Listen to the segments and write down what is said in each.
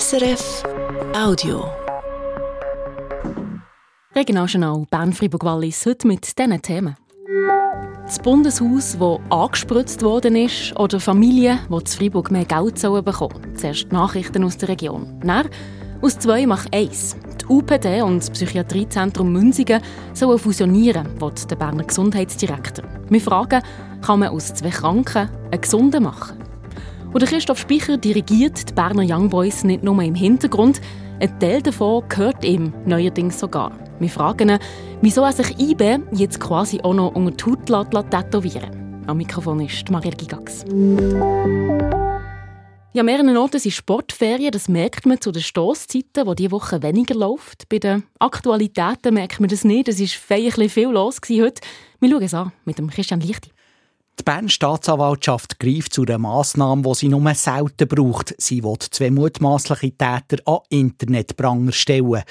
SRF Audio. Regionaljournal Bern-Fribourg-Wallis heute mit diesen Themen. Das Bundeshaus, das angespritzt worden ist, oder Familien, die zu Freiburg mehr Geld bekommen sollen. Zuerst Nachrichten aus der Region. Dann aus zwei macht eins. Die UPD und das Psychiatriezentrum Münzigen sollen fusionieren, will der Berner Gesundheitsdirektor. Wir fragen, kann man aus zwei Kranken einen Gesunden machen? Und Christoph Speicher dirigiert die Berner Young Boys nicht nur im Hintergrund, ein Teil davon gehört ihm neuerdings sogar. Wir fragen ihn, wieso er sich IB jetzt quasi auch noch unter die Haut tätowieren Am Mikrofon ist Marielle Gigax. Ja, mehreren Orten sind Sportferien. Das merkt man zu den Stoßzeiten, wo diese Woche weniger läuft. Bei den Aktualitäten merkt man das nicht. Es war feierlich viel los heute. Wir schauen es an mit dem Christian Lichti. Die Bern Staatsanwaltschaft greift zu einer Massnahme, die sie nur selten braucht. Sie will zwei mutmaßliche Täter an Internetpranger stellen.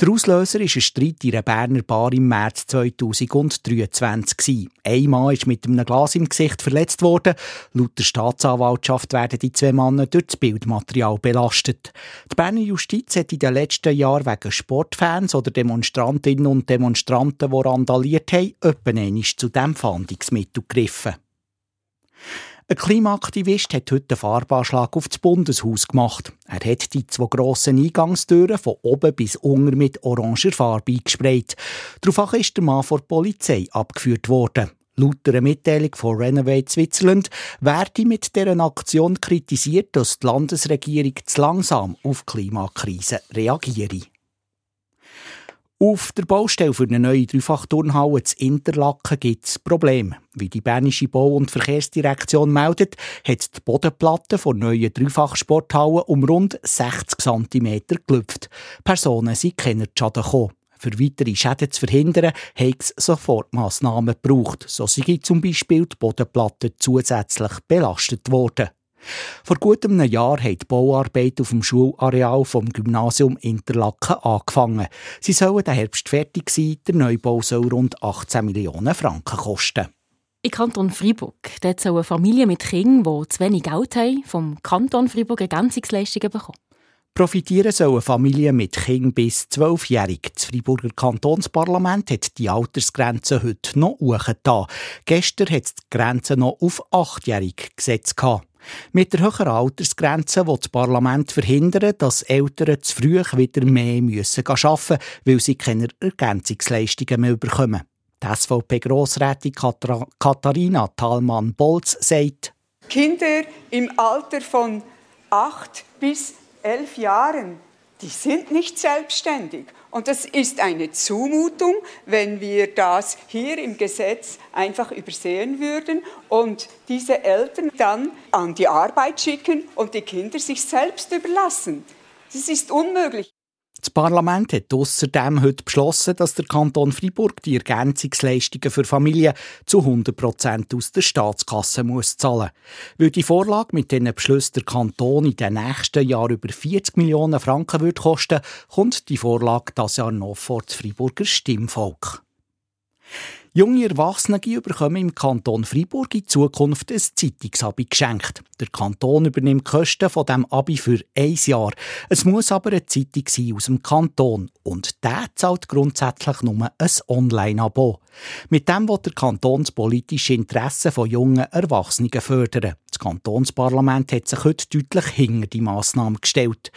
Der Auslöser ist ein Streit in einer Berner Bar im März 2023. Ein Mann ist mit einem Glas im Gesicht verletzt worden. Laut der Staatsanwaltschaft werden die zwei Männer durch das Bildmaterial belastet. Die Berner Justiz hat in den letzten Jahren wegen Sportfans oder Demonstrantinnen und Demonstranten, die randaliert haben, öppen zu diesem Fahndungsmittel gegriffen. Ein Klimaaktivist hat heute einen Farbanschlag auf das Bundeshaus gemacht. Er hat die zwei grossen Eingangstüren von oben bis unten mit oranger Farbe eingesprayt. Daraufhin ist der Mann vor der Polizei abgeführt worden. Laut einer Mitteilung von Renovate Switzerland werde mit dieser Aktion kritisiert, dass die Landesregierung zu langsam auf die Klimakrise reagiere. Auf der Baustelle für eine neue Dreifachturnhalle zu Interlaken gibt es Probleme. Wie die Bernische Bau- und Verkehrsdirektion meldet, hat die Bodenplatte von neuen Dreifachsporthalle um rund 60 cm gelüpft. Personen sind keine Schaden gekommen. Für weitere Schäden zu verhindern, hat es Sofortmaßnahmen gebraucht. So sind zum Beispiel die Bodenplatte zusätzlich belastet worden. Vor gut einem Jahr hat die Bauarbeit auf dem Schulareal vom Gymnasium Interlaken angefangen. Sie sollen den Herbst fertig sein. Der Neubau soll rund 18 Millionen Franken kosten. Im Kanton Freiburg dort sollen Familien mit Kindern, die zu wenig Geld haben, vom Kanton Freiburg Ergänzungsleistungen bekommen. Profitieren sollen Familien mit Kindern bis 12-jährig. Das Freiburger Kantonsparlament hat die Altersgrenze heute noch hochgetan. Gestern hat die Grenze noch auf 8-jährig gesetzt. Mit der höheren Altersgrenze will das Parlament verhindern, dass Eltern zu früh wieder mehr müssen arbeiten müssen, weil sie keine Ergänzungsleistungen mehr bekommen. Die SVP-Grossrätin Katharina Thalmann-Bolz sagt, Kinder im Alter von acht bis elf Jahren, die sind nicht selbstständig. Und das ist eine Zumutung, wenn wir das hier im Gesetz einfach übersehen würden und diese Eltern dann an die Arbeit schicken und die Kinder sich selbst überlassen. Das ist unmöglich. Das Parlament hat außerdem heute beschlossen, dass der Kanton Freiburg die Ergänzungsleistungen für Familien zu 100 Prozent aus der Staatskasse muss zahlen Weil die Vorlage mit diesen Beschlüssen der Kanton in den nächsten Jahren über 40 Millionen Franken wird kosten, kommt die Vorlage das Jahr noch vor das Freiburger Stimmvolk. Junge Erwachsene bekommen im Kanton Freiburg in Zukunft ein Zeitungsabi geschenkt. Der Kanton übernimmt die Kosten von dem Abi für ein Jahr. Es muss aber eine Zeitung sein aus dem Kanton und der zahlt grundsätzlich nur ein Online-Abo. Mit dem wird der Kanton das politische Interesse von jungen Erwachsenen fördern. Das Kantonsparlament hat sich heute deutlich hinter die Massnahme gestellt.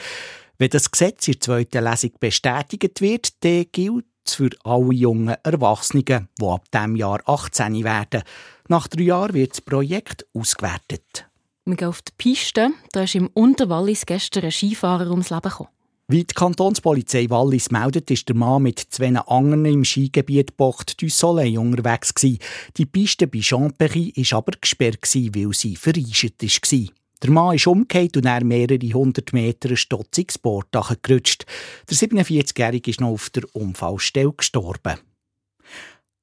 Wenn das Gesetz in der zweiten Lesung bestätigt wird, dann gilt für alle jungen Erwachsenen, die ab diesem Jahr 18 werden. Nach drei Jahren wird das Projekt ausgewertet. Wir gehen auf die Piste. Da ist im Unterwallis gestern ein Skifahrer ums Leben gekommen. Wie die Kantonspolizei Wallis meldet, ist der Mann mit zwei anderen im Skigebiet Bocht du Soleil unterwegs. Die Piste bei Champery war aber gesperrt, weil sie vereist war. Der Mann ist umgekehrt und er mehrere hundert Meter stotziges Board gerutscht. Der 47-Jährige ist noch auf der Unfallstelle gestorben.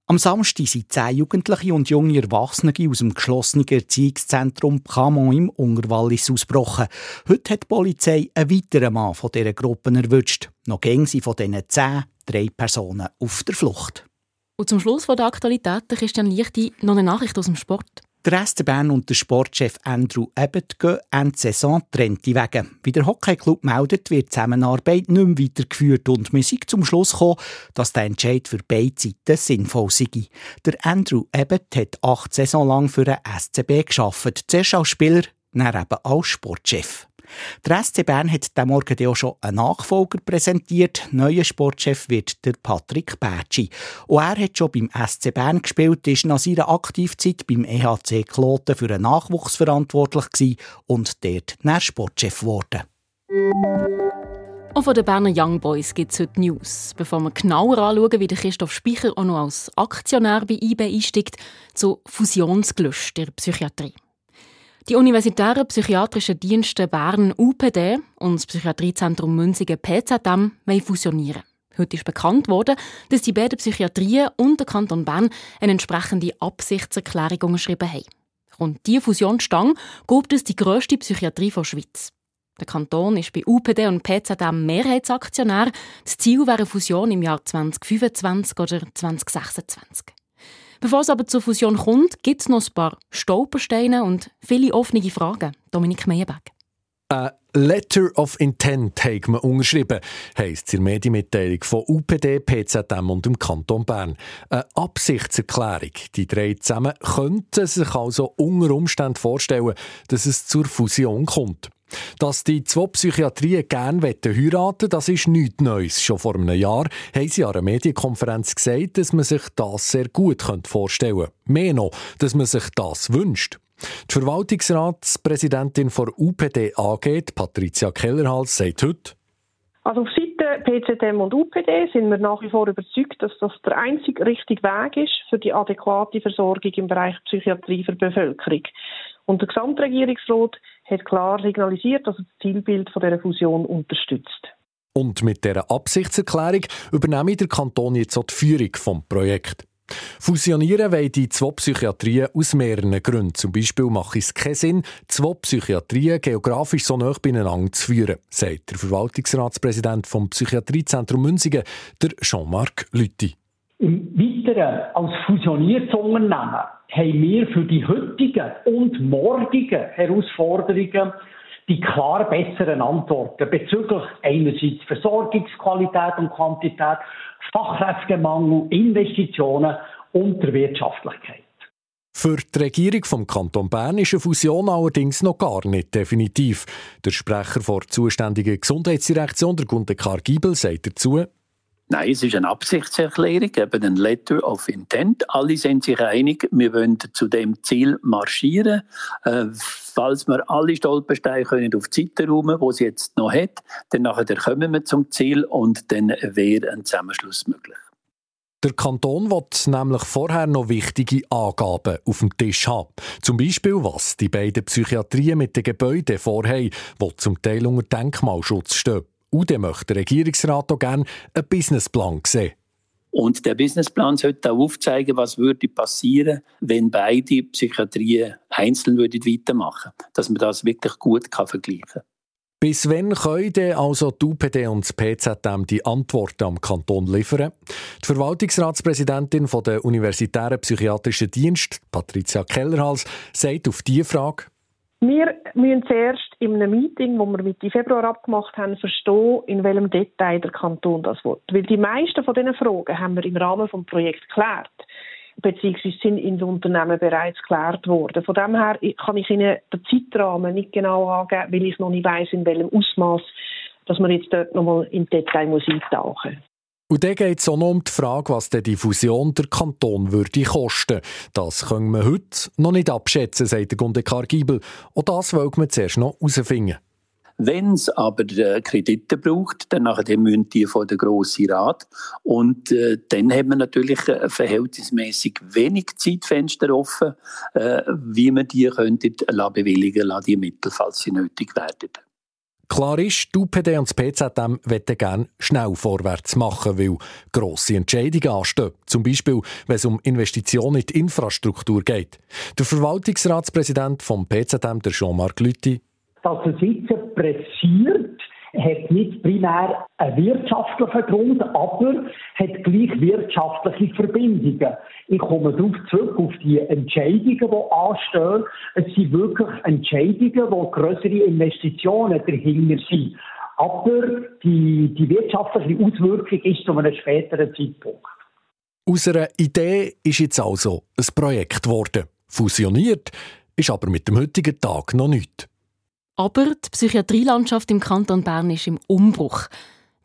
Am Samstag sind zehn Jugendliche und junge Erwachsene aus dem geschlossenen Erziehungszentrum Camon im Ungerwallis ausgebrochen. Heute hat die Polizei einen weiteren Mann von dieser Gruppe erwischt. Noch gehen sie von diesen zehn drei Personen auf der Flucht. Und zum Schluss der Aktualität, Christian Lichti, noch eine Nachricht aus dem Sport. Der SC Bern und der Sportchef Andrew Abbott gehen Ende Saison trennte Wege. Wie der Hockeyclub meldet, wird die Zusammenarbeit nicht mehr weitergeführt und wir sind zum Schluss gekommen, dass der Entscheid für beide Seiten sinnvoll sei. Der Andrew Abbott hat acht Saison lang für den SCB geschafft, zuerst als Spieler, dann eben als Sportchef. Der SC Bern hat diesen Morgen auch schon einen Nachfolger präsentiert. Neuer Sportchef wird der Patrick Bertschi. Und er hat schon beim SC Bern gespielt, ist nach seiner Aktivzeit beim EHC Kloten für den Nachwuchs verantwortlich und dort nach Sportchef geworden. Auch von den Berner Young Boys gibt es heute News. Bevor wir genauer anschauen, wie Christoph Speicher auch noch als Aktionär bei IB einsteigt, zu Fusionsgelüst der Psychiatrie. Die Universitären Psychiatrischen Dienste Bern UPD und das Psychiatriezentrum Münzigen PZM wollen fusionieren. Heute ist bekannt worden, dass die beiden Psychiatrien und der Kanton Bern eine entsprechende Absichtserklärung unterschrieben haben. Rund diese Fusionsstange gibt es die grösste Psychiatrie der Schweiz. Der Kanton ist bei UPD und PZM Mehrheitsaktionär. Das Ziel wäre eine Fusion im Jahr 2025 oder 2026. Bevor es aber zur Fusion kommt, gibt es noch ein paar Stolpersteine und viele offene Fragen. Dominik Meyerberg. A Letter of Intent haben wir unterschrieben, heisst es in der Medienmitteilung von UPD, PZM und dem Kanton Bern. Eine Absichtserklärung. Die drei zusammen könnten sich also unter Umständen vorstellen, dass es zur Fusion kommt. Dass die zwei Psychiatrien gerne heiraten das ist nichts Neues. Schon vor einem Jahr haben sie an einer Medienkonferenz gesagt, dass man sich das sehr gut vorstellen könnte. Mehr noch, dass man sich das wünscht. Die Verwaltungsratspräsidentin von UPD AG, Patricia Kellerhals, sagt heute, also auf Seite PZM und UPD sind wir nach wie vor überzeugt, dass das der einzige richtige Weg ist für die adäquate Versorgung im Bereich Psychiatrie für die Bevölkerung. Und der Gesamtregierungsrat hat klar signalisiert, dass er das Zielbild von dieser Fusion unterstützt. Und mit dieser Absichtserklärung übernehme der Kanton jetzt auch die Führung des Projekts. Fusionieren wollen die zwei Psychiatrien aus mehreren Gründen. Zum Beispiel macht es keinen Sinn, zwei Psychiatrien geografisch so nah beieinander zu führen, sagt der Verwaltungsratspräsident vom Psychiatriezentrum Münzigen, der Jean-Marc Lütti. Im Weiteren als fusioniertes Unternehmen haben wir für die heutigen und morgigen Herausforderungen die klar besseren Antworten bezüglich einerseits Versorgungsqualität und Quantität, Fachkräftemangel, Investitionen und der Wirtschaftlichkeit. Für die Regierung vom Kanton Bern ist eine Fusion allerdings noch gar nicht definitiv. Der Sprecher der zuständigen Gesundheitsdirektion, der Gunter Kargibel, sagt dazu, Nein, es ist eine Absichtserklärung, eben ein Letter of Intent. Alle sind sich einig, wir wollen zu dem Ziel marschieren. Äh, falls wir alle Stolpersteine können auf die Seite räumen, die sie jetzt noch hat, dann nachher kommen wir zum Ziel und dann wäre ein Zusammenschluss möglich. Der Kanton wird nämlich vorher noch wichtige Angaben auf dem Tisch haben. Zum Beispiel, was die beiden Psychiatrien mit den Gebäuden vorhaben, die zum Teil unter Denkmalschutz stehen. Und dann möchte der Regierungsrat auch gerne einen Businessplan sehen. Und der Businessplan sollte auch aufzeigen, was würde passieren, wenn beide Psychiatrien einzeln würden weitermachen würden. Dass man das wirklich gut kann vergleichen kann. Bis wann können also die UPD und das PZM die Antworten am Kanton liefern? Die Verwaltungsratspräsidentin der Universitären Psychiatrischen Dienst, Patricia Kellerhals, sagt auf diese Frage, wir müssen zuerst in einem Meeting, das wir Mitte Februar abgemacht haben, verstehen, in welchem Detail der Kanton das will. Weil die meisten von diesen Fragen haben wir im Rahmen des Projekts geklärt beziehungsweise sind in den Unternehmen bereits geklärt worden. Von dem her kann ich Ihnen den Zeitrahmen nicht genau angeben, weil ich noch nicht weiß, in welchem Ausmaß, dass man jetzt dort nochmal im Detail muss eintauchen muss. Und dann geht es auch noch um die Frage, was die Fusion der Kanton würde kosten. Das können wir heute noch nicht abschätzen, sagt der Gundekar Giebel. Und das wollen wir zuerst noch herausfinden. Wenn es aber äh, Kredite braucht, dann nachher müssen die von der Grossen Rat. Und äh, dann haben wir natürlich äh, verhältnismäßig wenig Zeitfenster offen, äh, wie wir die könnten bewilligen lassen, die Mittel, falls sie nötig werden. Klar ist, die UPD und das PZM wollen gerne schnell vorwärts machen, weil grosse Entscheidungen anstehen. Zum Beispiel, wenn es um Investitionen in die Infrastruktur geht. Der Verwaltungsratspräsident vom PZM, der Jean-Marc Lüthi. Dass es jetzt pressiert, hat nicht primär einen wirtschaftlichen Grund, aber hat gleich wirtschaftliche Verbindungen. Ich komme darauf zurück, auf die Entscheidungen, die anstehen. Es sind wirklich Entscheidungen, wo größere Investitionen dahinter sind. Aber die, die wirtschaftliche Auswirkung ist zu einem späteren Zeitpunkt. Aus einer Idee ist jetzt also ein Projekt geworden. Fusioniert ist aber mit dem heutigen Tag noch nicht. Aber die Psychiatrielandschaft im Kanton Bern ist im Umbruch.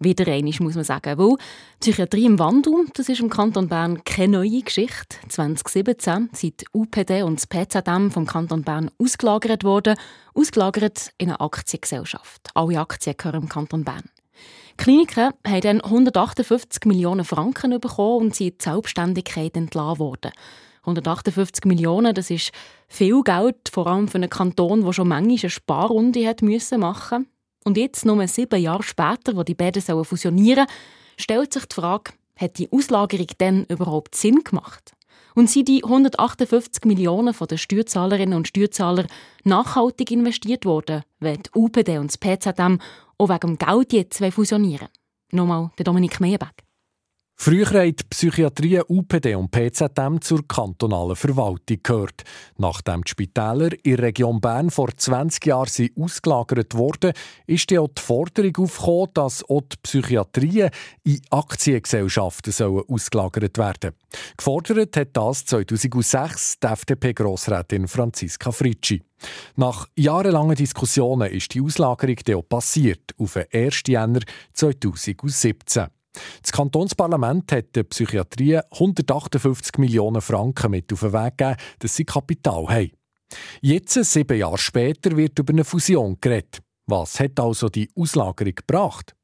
Wieder einmal, muss man sagen. Weil Psychiatrie im Wandel, das ist im Kanton Bern keine neue Geschichte. 2017 sind UPD und das PZM vom Kanton Bern ausgelagert worden. Ausgelagert in eine Aktiengesellschaft. Alle Aktien gehören im Kanton Bern. Kliniken haben dann 158 Millionen Franken bekommen und sind in die Selbstständigkeit entlassen worden. 158 Millionen, das ist viel Geld, vor allem für einen Kanton, der schon manchmal eine Sparrunde hat machen Und jetzt, nur sieben Jahre später, wo die beiden fusionieren sollen, stellt sich die Frage, hat die Auslagerung denn überhaupt Sinn gemacht? Und sind die 158 Millionen von den Steuerzahlerinnen und Steuerzahler nachhaltig investiert worden, wenn die UPD und das PZM auch wegen dem Geld jetzt fusionieren Nochmal der Dominik Meerbeck. Früher haben die Psychiatrie UPD und PZM zur kantonalen Verwaltung gehört. Nachdem die Spitäler in der Region Bern vor 20 Jahren sind ausgelagert wurden, ist die Forderung aufgekommen, dass auch die Psychiatrien in Aktiengesellschaften sollen ausgelagert werden Gefordert hat das 2006 die FDP-Grossrätin Franziska Fritschi. Nach jahrelangen Diskussionen ist die Auslagerung passiert, auf den 1. Jänner 2017. Das Kantonsparlament hat der Psychiatrie 158 Millionen Franken mit auf den Weg gegeben, dass sie Kapital haben. Jetzt, sieben Jahre später, wird über eine Fusion geredet. Was hat also die Auslagerung gebracht?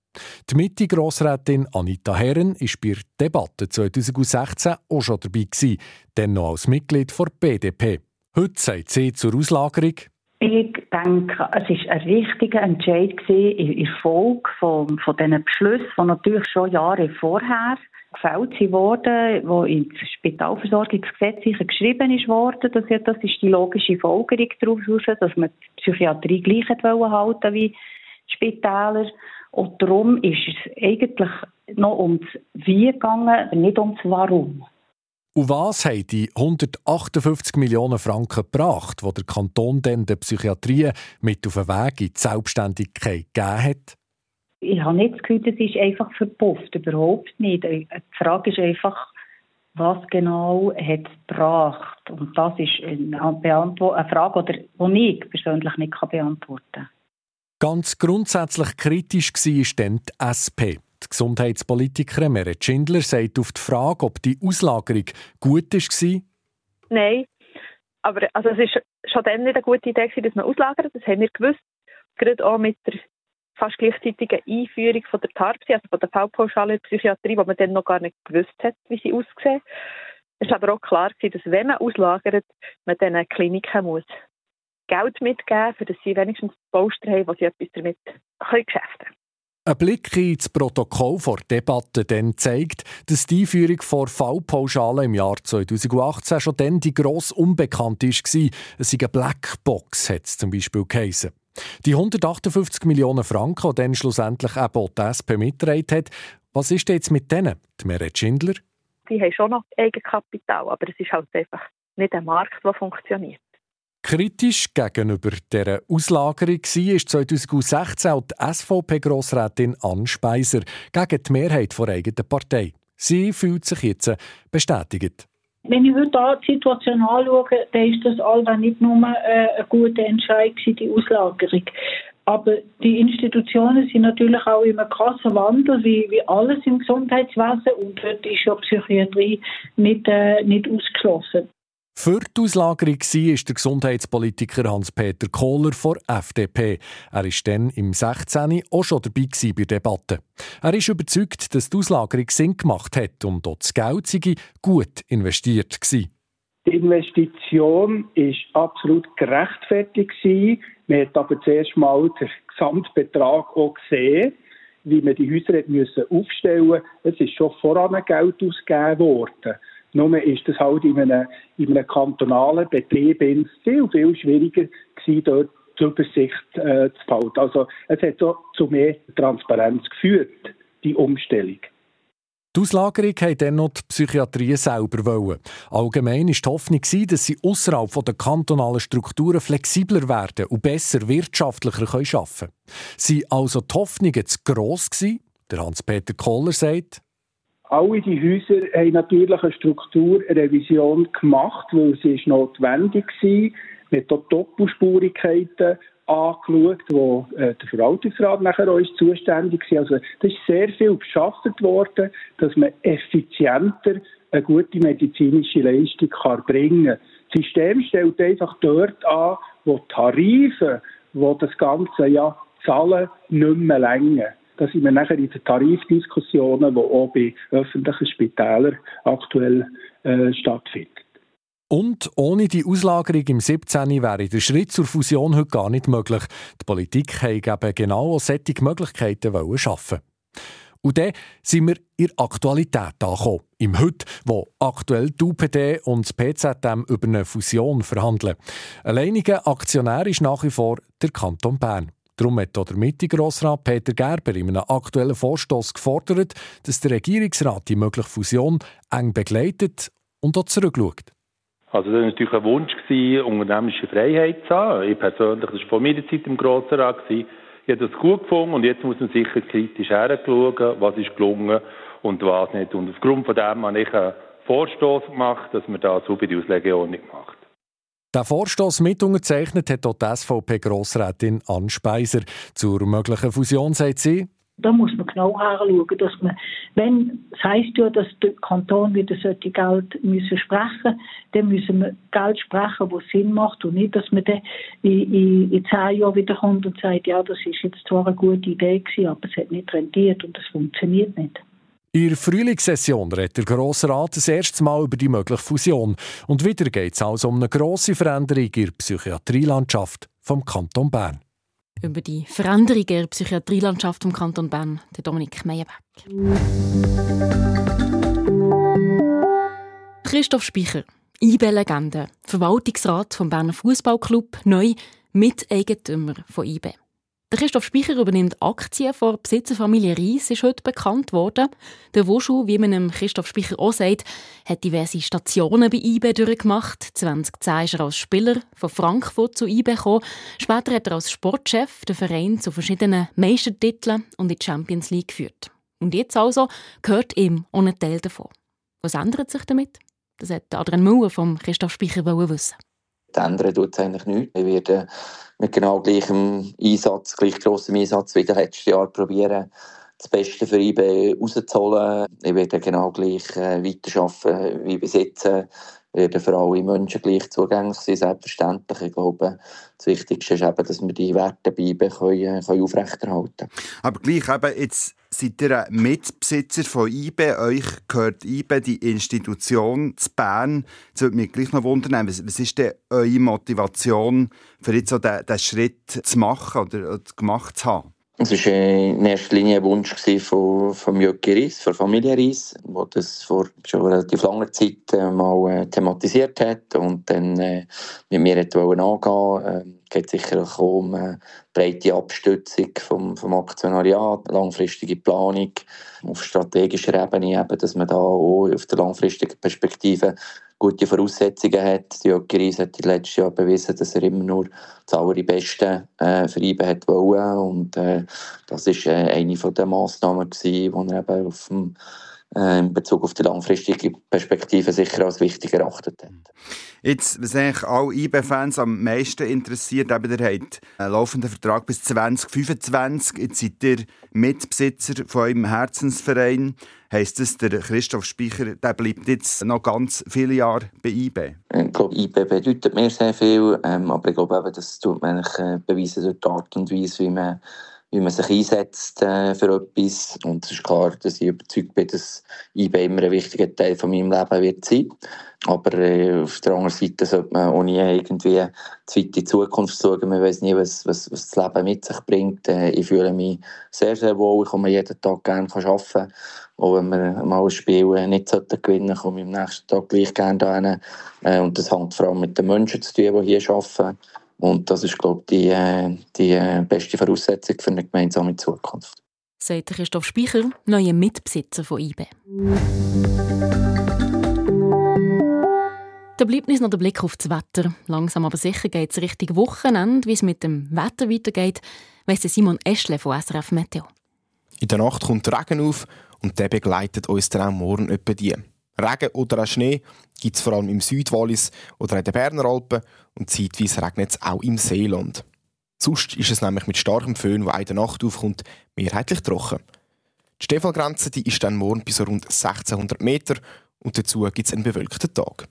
Die Mitte-Grossrätin Anita Herren war bei der Debatte 2016 auch schon dabei, dann noch als Mitglied der BDP. Heute sagt sie zur Auslagerung, ich denke, es war ein richtiger Entscheid in der Folge von, von diesen Beschlüssen, die natürlich schon Jahre vorher gefällt wurden, wo ins Spitalversorgungsgesetz geschrieben ist worden. Das, das ist die logische Folgerung daraus, dass man die Psychiatrie gleich halten wie Spitäler. Und darum ist es eigentlich noch ums Wie gegangen, nicht ums Warum. Und was haben die 158 Millionen Franken gebracht, die der Kanton dann der Psychiatrie mit auf den Weg in die Selbstständigkeit gegeben hat? Ich habe nicht das Gefühl, das ist einfach verpufft. Überhaupt nicht. Die Frage ist einfach, was genau hat es gebracht? Und das ist eine, eine Frage, die ich persönlich nicht beantworten kann. Ganz grundsätzlich kritisch war dann die SP. Die Gesundheitspolitikerin Meret Schindler sagt auf die Frage, ob die Auslagerung gut war. Nein, aber also es war schon dann nicht eine gute Idee, dass man auslagert. Das haben wir gewusst. Gerade auch mit der fast gleichzeitigen Einführung von der TARPSI, also von der Fallpauschale in der Psychiatrie, wo man dann noch gar nicht gewusst hat, wie sie aussehen. Es war aber auch klar, dass wenn man auslagert, man diesen Kliniken muss Geld mitgeben, für dass sie wenigstens Poster haben, wo sie etwas damit geschäften können. Ein Blick ins Protokoll vor Debatte dann zeigt, dass die Einführung vor Fallpauschalen im Jahr 2018 schon dann die gross unbekannt war. Es sei eine Blackbox, hat es zum Beispiel geheißen. Die 158 Millionen Franken, die dann schlussendlich eben die SP mitgetragen hat, was ist jetzt mit denen? Die Meret Schindler? Sie haben schon noch Eigenkapital, aber es ist halt einfach nicht ein Markt, der funktioniert. Kritisch gegenüber dieser Auslagerung war 2016 auch die SVP-Grossrätin Ann Speiser gegen die Mehrheit der eigenen Partei. Sie fühlt sich jetzt bestätigt. Wenn ich heute die Situation anschaue, dann ist das allweil nicht nur äh, ein guter Entscheid die Auslagerung. Aber die Institutionen sind natürlich auch in einem krassen Wandel, wie, wie alles im Gesundheitswesen. Und dort ist ja Psychiatrie nicht, äh, nicht ausgeschlossen. Für die Auslagerung war der Gesundheitspolitiker Hans-Peter Kohler von FDP. Er war dann im 16. auch schon dabei bei der Debatte. Er ist überzeugt, dass die Auslagerung Sinn gemacht hat und auch das Geld sei gut investiert war. Die Investition war absolut gerechtfertigt. Man hat aber zuerst mal den Gesamtbetrag auch gesehen, wie man die Häuser aufstellen musste. Es ist schon voran Geld ausgegeben worden. Nur ist das halt in einem, in einem kantonalen Betrieb viel, viel schwieriger gewesen, dort die Übersicht äh, zu behalten. Also es hat so zu mehr Transparenz geführt, die Umstellung. Die Auslagerung wollten dann noch die Psychiatrie selber. Wollen. Allgemein war die Hoffnung, dass sie außerhalb der kantonalen Strukturen flexibler werden und besser wirtschaftlicher arbeiten können. Sind also die Hoffnungen zu gross? Der Hans-Peter Kohler sagt, alle die Häuser haben natürlich eine Strukturrevision gemacht, weil sie ist notwendig war. Man hat auch Doppelspurigkeiten angeschaut, wo äh, der Verwaltungsrat nachher auch zuständig war. Also da ist sehr viel beschafft worden, dass man effizienter eine gute medizinische Leistung kann bringen kann. Das System stellt einfach dort an, wo die Tarife, wo das ganze ja zahlen, nicht mehr länger. Da sind wir nachher in den Tarifdiskussionen, die auch bei öffentlichen Spitälern aktuell äh, stattfinden. Und ohne die Auslagerung im 17. wäre der Schritt zur Fusion heute gar nicht möglich. Die Politik wollte genau solche Möglichkeiten schaffen. Und dann sind wir in der Aktualität angekommen. Im Heute, wo aktuell die UPD und das PZM über eine Fusion verhandeln. Alleiniger Aktionär ist nach wie vor der Kanton Bern. Darum hat der Mitte-Grossrat Peter Gerber in einem aktuellen Vorstoß gefordert, dass der Regierungsrat die mögliche Fusion eng begleitet und auch zurückschaut. Also das war natürlich ein Wunsch, unternehmerische Freiheit zu haben. Ich persönlich, das war von meiner Zeit im Grossen Rat, ich habe das gut gefunden und jetzt muss man sicher kritisch hinschauen, was ist gelungen und was nicht. Und aufgrund von dem habe ich einen Vorstoß gemacht, dass man da so bei der Auslegeordnung macht. Der Vorstoß mit unterzeichnet hat auch die SVP-Grossrätin Ann Speiser. Zur möglichen Fusion sagt sie, da muss man genau hinschauen, dass man, wenn, es heisst dass der Kanton wieder solche Geld müssen sprechen dann müssen wir Geld sprechen, das Sinn macht und nicht, dass man dann in, in, in zehn Jahren wieder kommt und sagt, ja, das ist jetzt zwar eine gute Idee gewesen, aber es hat nicht rentiert und es funktioniert nicht. In der Frühlingssession redet der Grosse Rat das erste Mal über die mögliche Fusion. Und wieder geht es also um eine grosse Veränderung in der Psychiatrielandschaft vom Kanton Bern. Über die Veränderung der Psychiatrielandschaft vom Kanton Bern, der Dominik Meyerbeck. Christoph Speicher, IB-Legende, Verwaltungsrat vom Berner Fußballclub, neu Miteigentümer von IB. Der Christoph Speicher übernimmt Aktien von Besitzerfamilie Ries, ist heute bekannt worden. Der Woschu, wie man dem Christoph Speicher auch sagt, hat diverse Stationen bei IB durchgemacht. 2010 ist er als Spieler von Frankfurt zu IB gekommen. Später hat er als Sportchef den Verein zu verschiedenen Meistertiteln und in die Champions League geführt. Und jetzt also gehört ihm auch ein Teil davon. Was ändert sich damit? Das hat Adrian Müller vom Christoph Speicher wissen. Ändern tut es eigentlich nichts. Wir werden mit genau gleichem Einsatz, gleich grossem Einsatz wie letztes Jahr probieren, das Beste für IB rauszuholen. Ich werde genau gleich äh, weiterarbeiten wie bis jetzt. werden für alle Menschen gleich zugänglich sein, selbstverständlich. Ich glaube, das Wichtigste ist eben, dass wir die Werte bei IB können, können aufrechterhalten können. Aber gleich eben jetzt seid ihr Mitbesitzer von IBE. Euch gehört IBE, die Institution zu Bern. Das würde mich gleich noch wundern, was, ist denn eure Motivation, für jetzt so diesen, diesen Schritt zu machen oder gemacht zu haben? Es war in erster Linie ein Wunsch von, von Jöcki Ries, von Familie Ries, der das vor schon relativ langer Zeit äh, mal äh, thematisiert hat und dann äh, mit mir angehen wollte. Geht sicher auch um äh, breite Abstützung vom, vom Aktionariat, langfristige Planung auf strategischer Ebene, eben, dass man da auch auf der langfristigen Perspektive gute Voraussetzungen hat. Die Jogi Ries hat letztes Jahr bewiesen, dass er immer nur das Allerbeste äh, ihn hat wollen. Und äh, das war äh, eine der Massnahmen, die er eben auf dem in Bezug auf die langfristige Perspektive sicher als wichtig erachtet hat. Jetzt, was eigentlich alle IB-Fans am meisten interessiert, eben, ihr habt einen laufenden Vertrag bis 2025. Jetzt seid ihr Mitbesitzer von eurem Herzensverein. Heißt das, der Christoph Speicher der bleibt jetzt noch ganz viele Jahre bei IB? Ich glaube, IB bedeutet mir sehr viel, ähm, aber ich glaube, eben, das tut man eigentlich, äh, beweisen durch die Art und Weise, wie man wie man sich einsetzt äh, für etwas. Und es ist klar, dass ich überzeugt bin, dass IB immer ein wichtiger Teil von meinem Leben wird sein. Aber äh, auf der anderen Seite sollte man auch nie irgendwie zu weit in die Zukunft schauen. Man weiß nie, was, was, was das Leben mit sich bringt. Äh, ich fühle mich sehr, sehr wohl. Ich komme jeden Tag gerne arbeiten. Auch wenn wir mal ein Spiel nicht gewinnen sollten, komme ich am nächsten Tag gleich gerne dahin. Äh, und das hängt vor allem mit den Menschen zu tun, die hier arbeiten. Und das ist, glaube ich, die, äh, die äh, beste Voraussetzung für eine gemeinsame Zukunft. sagt Christoph Speicher, neuer Mitbesitzer von IBE. Da bleibt uns noch der Blick auf das Wetter. Langsam aber sicher geht es Richtung Wochenende. Wie es mit dem Wetter weitergeht, weiss Simon Eschle von SRF Meteo. In der Nacht kommt Regen auf und der begleitet uns dann auch morgen etwa die. Regen oder auch Schnee gibt es vor allem im Südwallis oder in den Berner Alpen und zeitweise regnet es auch im Seeland. Sonst ist es nämlich mit starkem Föhn, der in der Nacht aufkommt, mehrheitlich trocken. Die Stefalgrenze die ist dann morgen bis rund 1600 Meter und dazu gibt es einen bewölkten Tag.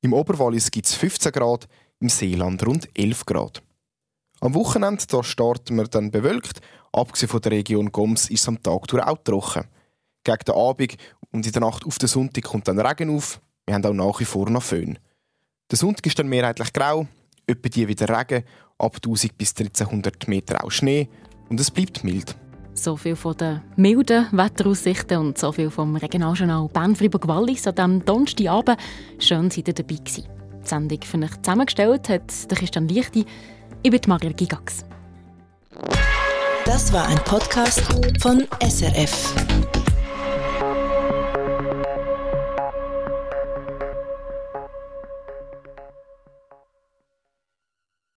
Im Oberwallis gibt es 15 Grad, im Seeland rund 11 Grad. Am Wochenende da starten wir dann bewölkt. Abgesehen von der Region Goms ist es am Tag durch auch trocken. Gegen den Abend und in der Nacht auf den Sonntag kommt dann Regen auf. Wir haben auch nach wie vor noch Föhn. Der Sonntag ist dann mehrheitlich grau, etwa die wieder Regen, ab 1000 bis 1300 Meter auch Schnee und es bleibt mild. So viel von den milden Wetteraussichten und so viel vom Regionaljournal Bern-Fribourg-Wallis an diesem Donnerstagabend. Schön, dass ihr dabei gewesen. Die Sendung für euch zusammengestellt hat der Christian Lichti. Ich bin Maria Gigax. Das war ein Podcast von SRF.